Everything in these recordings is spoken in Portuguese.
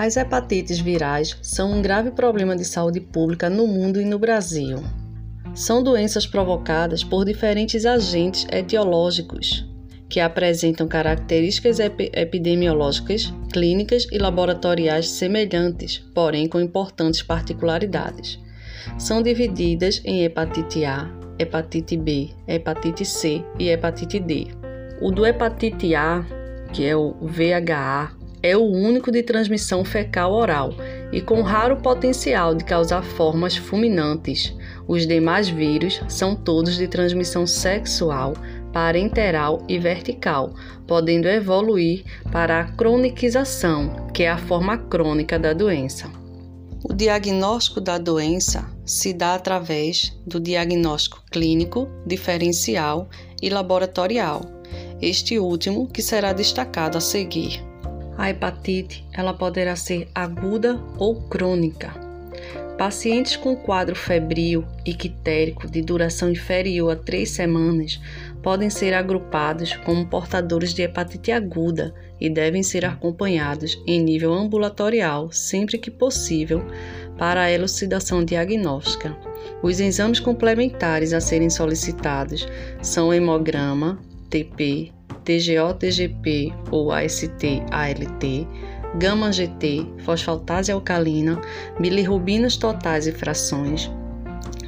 As hepatites virais são um grave problema de saúde pública no mundo e no Brasil. São doenças provocadas por diferentes agentes etiológicos que apresentam características ep epidemiológicas, clínicas e laboratoriais semelhantes, porém com importantes particularidades. São divididas em hepatite A, hepatite B, hepatite C e hepatite D. O do hepatite A, que é o VHA, é o único de transmissão fecal oral e com raro potencial de causar formas fulminantes. Os demais vírus são todos de transmissão sexual, parenteral e vertical, podendo evoluir para a cronicização, que é a forma crônica da doença. O diagnóstico da doença se dá através do diagnóstico clínico, diferencial e laboratorial. Este último que será destacado a seguir. A hepatite, ela poderá ser aguda ou crônica. Pacientes com quadro febril e quitérico de duração inferior a três semanas podem ser agrupados como portadores de hepatite aguda e devem ser acompanhados em nível ambulatorial sempre que possível para a elucidação diagnóstica. Os exames complementares a serem solicitados são hemograma, TP, TGO-TGP ou AST-ALT, gama-GT, fosfatase alcalina, bilirrubinas totais e frações,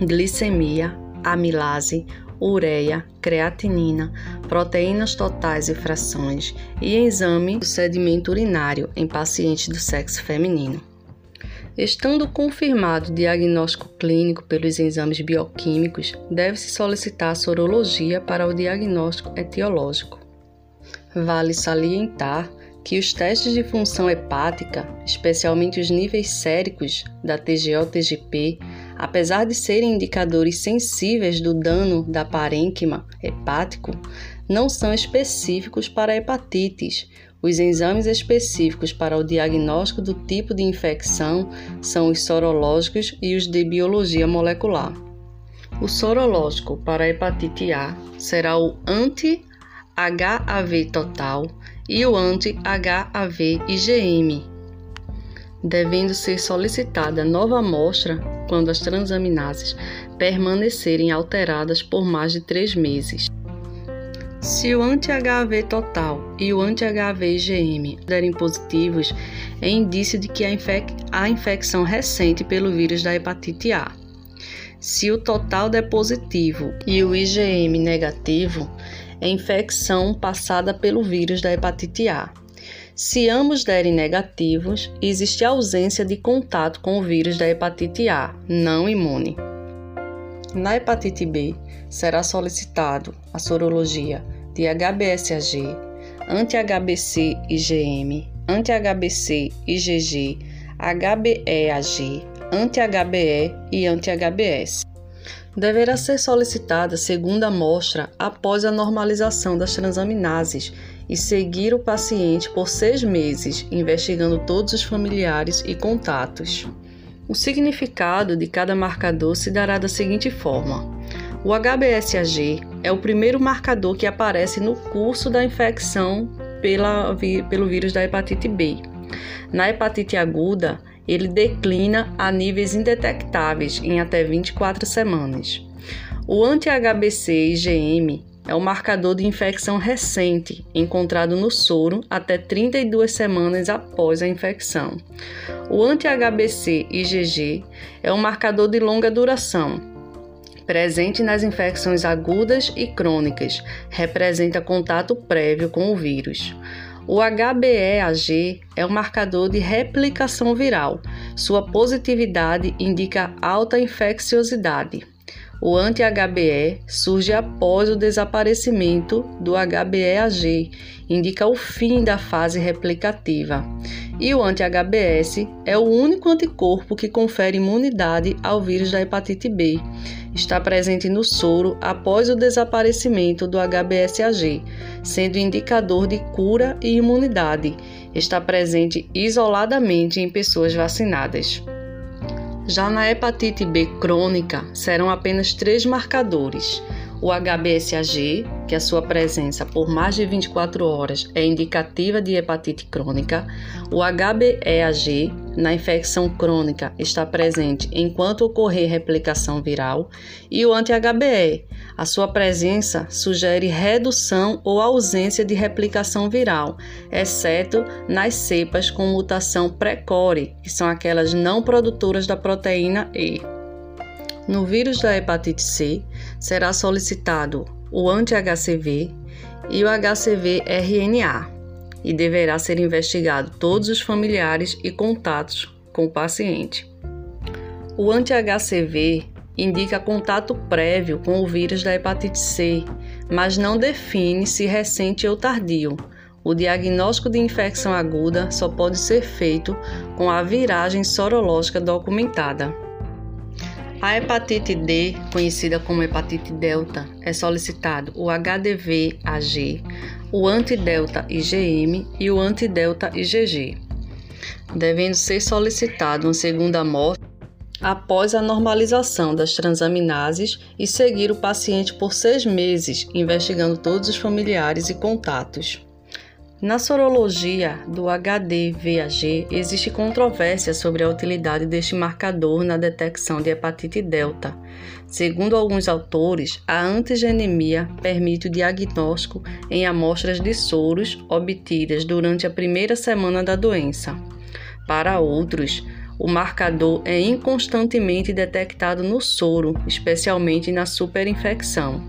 glicemia, amilase, ureia, creatinina, proteínas totais e frações e exame do sedimento urinário em pacientes do sexo feminino. Estando confirmado o diagnóstico clínico pelos exames bioquímicos, deve-se solicitar a sorologia para o diagnóstico etiológico. Vale salientar que os testes de função hepática, especialmente os níveis séricos da TGO-TGP, apesar de serem indicadores sensíveis do dano da parênquima hepático, não são específicos para hepatites. Os exames específicos para o diagnóstico do tipo de infecção são os sorológicos e os de biologia molecular. O sorológico para hepatite A será o anti HAV total e o anti-HAV IgM, devendo ser solicitada nova amostra quando as transaminases permanecerem alteradas por mais de três meses. Se o anti-HAV total e o anti-HAV IgM derem positivos, é indício de que há, infec há infecção recente pelo vírus da hepatite A. Se o total der positivo e o IgM negativo, é infecção passada pelo vírus da hepatite A. Se ambos derem negativos, existe ausência de contato com o vírus da hepatite A, não imune. Na hepatite B, será solicitado a sorologia de HBsAg, anti-HBc IgM, anti-HBc IgG, HBeAg, anti-HBe e anti-HBs deverá ser solicitada segunda amostra após a normalização das transaminases e seguir o paciente por seis meses, investigando todos os familiares e contatos. O significado de cada marcador se dará da seguinte forma: o HBsAg é o primeiro marcador que aparece no curso da infecção pela, pelo vírus da hepatite B. Na hepatite aguda, ele declina a níveis indetectáveis em até 24 semanas. O anti-HBC IgM é o marcador de infecção recente, encontrado no soro até 32 semanas após a infecção. O anti-HBC IgG é um marcador de longa duração, presente nas infecções agudas e crônicas, representa contato prévio com o vírus. O HBeAg é um marcador de replicação viral. Sua positividade indica alta infecciosidade. O anti-HBe surge após o desaparecimento do HBeAg, indica o fim da fase replicativa. E o anti-HBs é o único anticorpo que confere imunidade ao vírus da hepatite B está presente no soro após o desaparecimento do HBsAg, sendo indicador de cura e imunidade. Está presente isoladamente em pessoas vacinadas. Já na hepatite B crônica, serão apenas três marcadores: o HBsAg, que a sua presença por mais de 24 horas é indicativa de hepatite crônica, o HBeAg, na infecção crônica, está presente enquanto ocorrer replicação viral, e o anti-HBe, a sua presença sugere redução ou ausência de replicação viral, exceto nas cepas com mutação precore, que são aquelas não produtoras da proteína E. No vírus da hepatite C, será solicitado o anti-HCV e o HCV-RNA e deverá ser investigado todos os familiares e contatos com o paciente. O anti-HCV indica contato prévio com o vírus da hepatite C, mas não define se recente ou tardio. O diagnóstico de infecção aguda só pode ser feito com a viragem sorológica documentada. A hepatite D, conhecida como hepatite delta, é solicitado o HDV-AG, o antidelta IgM e o antidelta IgG, devendo ser solicitado uma segunda amostra após a normalização das transaminases e seguir o paciente por seis meses, investigando todos os familiares e contatos. Na sorologia do HD-VAG, existe controvérsia sobre a utilidade deste marcador na detecção de hepatite delta. Segundo alguns autores, a antigenemia permite o diagnóstico em amostras de soros obtidas durante a primeira semana da doença. Para outros, o marcador é inconstantemente detectado no soro, especialmente na superinfecção.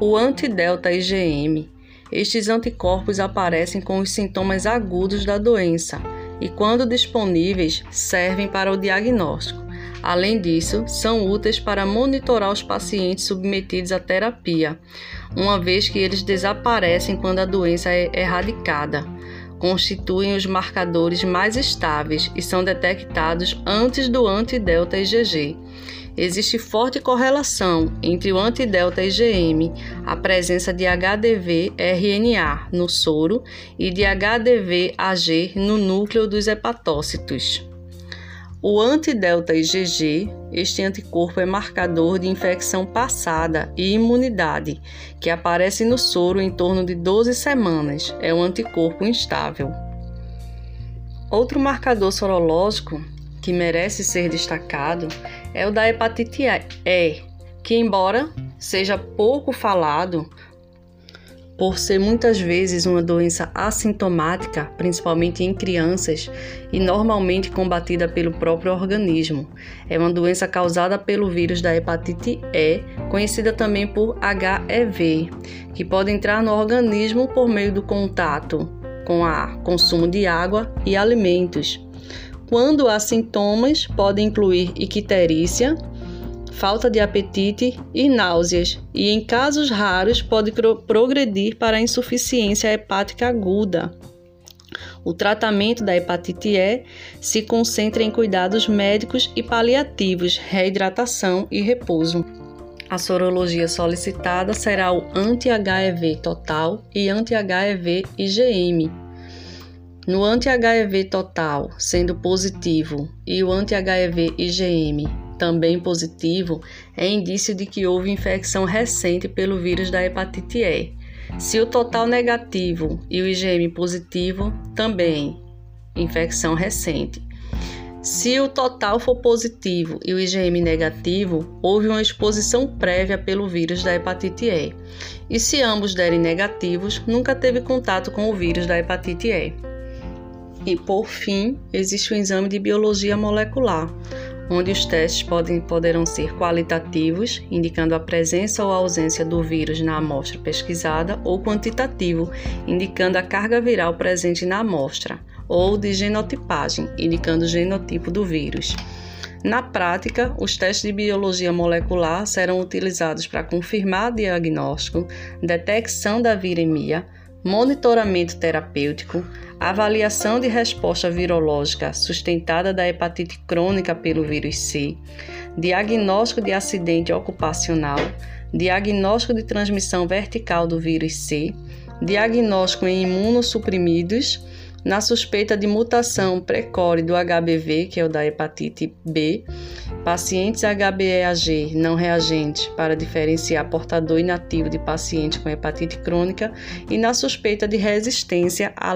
O antidelta IgM estes anticorpos aparecem com os sintomas agudos da doença e, quando disponíveis, servem para o diagnóstico. Além disso, são úteis para monitorar os pacientes submetidos à terapia, uma vez que eles desaparecem quando a doença é erradicada. Constituem os marcadores mais estáveis e são detectados antes do antidelta IgG existe forte correlação entre o antidelta IgM, a presença de HDV-RNA no soro e de HDV-AG no núcleo dos hepatócitos. O antidelta IgG, este anticorpo é marcador de infecção passada e imunidade, que aparece no soro em torno de 12 semanas. É um anticorpo instável. Outro marcador sorológico que merece ser destacado é o da hepatite E, que, embora seja pouco falado, por ser muitas vezes uma doença assintomática, principalmente em crianças, e normalmente combatida pelo próprio organismo. É uma doença causada pelo vírus da hepatite E, conhecida também por HEV, que pode entrar no organismo por meio do contato com o consumo de água e alimentos. Quando há sintomas, podem incluir icterícia, falta de apetite e náuseas, e em casos raros pode pro progredir para insuficiência hepática aguda. O tratamento da hepatite E se concentra em cuidados médicos e paliativos, reidratação e repouso. A sorologia solicitada será o anti-HEV total e anti-HEV IgM, no anti-HEV total, sendo positivo, e o anti-HEV IgM também positivo, é indício de que houve infecção recente pelo vírus da hepatite E. Se o total negativo e o IgM positivo, também infecção recente. Se o total for positivo e o IgM negativo, houve uma exposição prévia pelo vírus da hepatite E. E se ambos derem negativos, nunca teve contato com o vírus da hepatite E. E, por fim, existe o exame de biologia molecular, onde os testes podem, poderão ser qualitativos, indicando a presença ou ausência do vírus na amostra pesquisada, ou quantitativo, indicando a carga viral presente na amostra, ou de genotipagem, indicando o genotipo do vírus. Na prática, os testes de biologia molecular serão utilizados para confirmar diagnóstico, detecção da viremia, monitoramento terapêutico, avaliação de resposta virológica sustentada da hepatite crônica pelo vírus C, diagnóstico de acidente ocupacional, diagnóstico de transmissão vertical do vírus C, diagnóstico em imunossuprimidos, Na suspeita de mutação precoce do HBV, que é o da hepatite B, pacientes HBeAg não reagentes para diferenciar portador inativo de paciente com hepatite crônica e na suspeita de resistência à